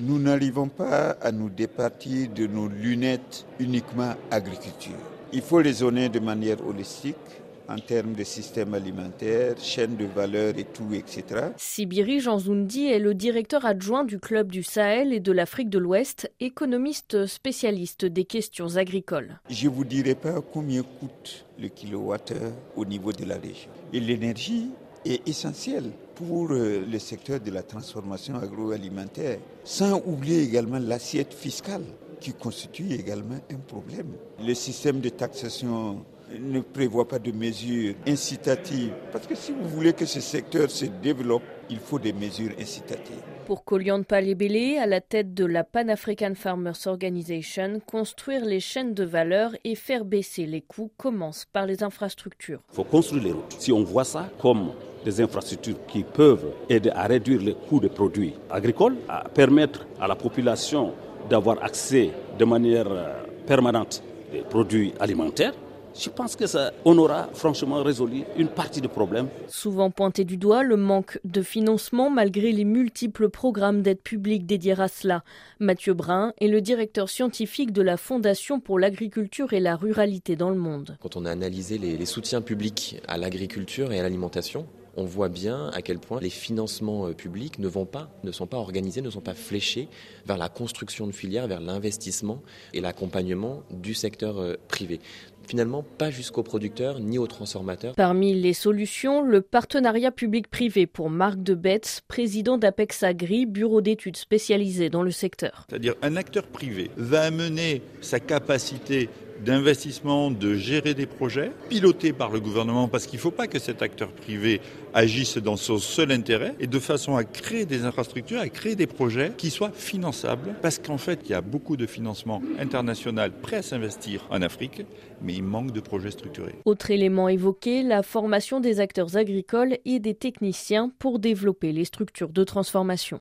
Nous n'arrivons pas à nous départir de nos lunettes uniquement agriculture. Il faut raisonner de manière holistique en termes de système alimentaire, chaîne de valeur et tout, etc. Sibiri Janzoundi est le directeur adjoint du Club du Sahel et de l'Afrique de l'Ouest, économiste spécialiste des questions agricoles. Je ne vous dirai pas combien coûte le kilowattheure au niveau de la région. Et l'énergie est essentielle pour euh, le secteur de la transformation agroalimentaire, sans oublier également l'assiette fiscale qui constitue également un problème. Le système de taxation ne prévoit pas de mesures incitatives. Parce que si vous voulez que ce secteur se développe, il faut des mesures incitatives. Pour Kolian Palebele, à la tête de la Pan African Farmers Organization, construire les chaînes de valeur et faire baisser les coûts commence par les infrastructures. Il faut construire les routes. Si on voit ça comme des infrastructures qui peuvent aider à réduire les coûts des produits agricoles, à permettre à la population d'avoir accès de manière euh, permanente des produits alimentaires, je pense que ça, on aura franchement résolu une partie du problème. Souvent pointé du doigt, le manque de financement malgré les multiples programmes d'aide publique dédiés à cela. Mathieu Brun est le directeur scientifique de la Fondation pour l'agriculture et la ruralité dans le monde. Quand on a analysé les, les soutiens publics à l'agriculture et à l'alimentation, on voit bien à quel point les financements euh, publics ne vont pas, ne sont pas organisés, ne sont pas fléchés vers la construction de filières, vers l'investissement et l'accompagnement du secteur euh, privé finalement pas jusqu'aux producteurs ni aux transformateurs. Parmi les solutions, le partenariat public-privé pour Marc de Betz, président d'Apex Agri, bureau d'études spécialisé dans le secteur. C'est-à-dire un acteur privé va amener sa capacité d'investissement, de gérer des projets, pilotés par le gouvernement, parce qu'il ne faut pas que cet acteur privé agisse dans son seul intérêt, et de façon à créer des infrastructures, à créer des projets qui soient finançables, parce qu'en fait, il y a beaucoup de financement international prêt à s'investir en Afrique, mais il manque de projets structurés. Autre élément évoqué, la formation des acteurs agricoles et des techniciens pour développer les structures de transformation.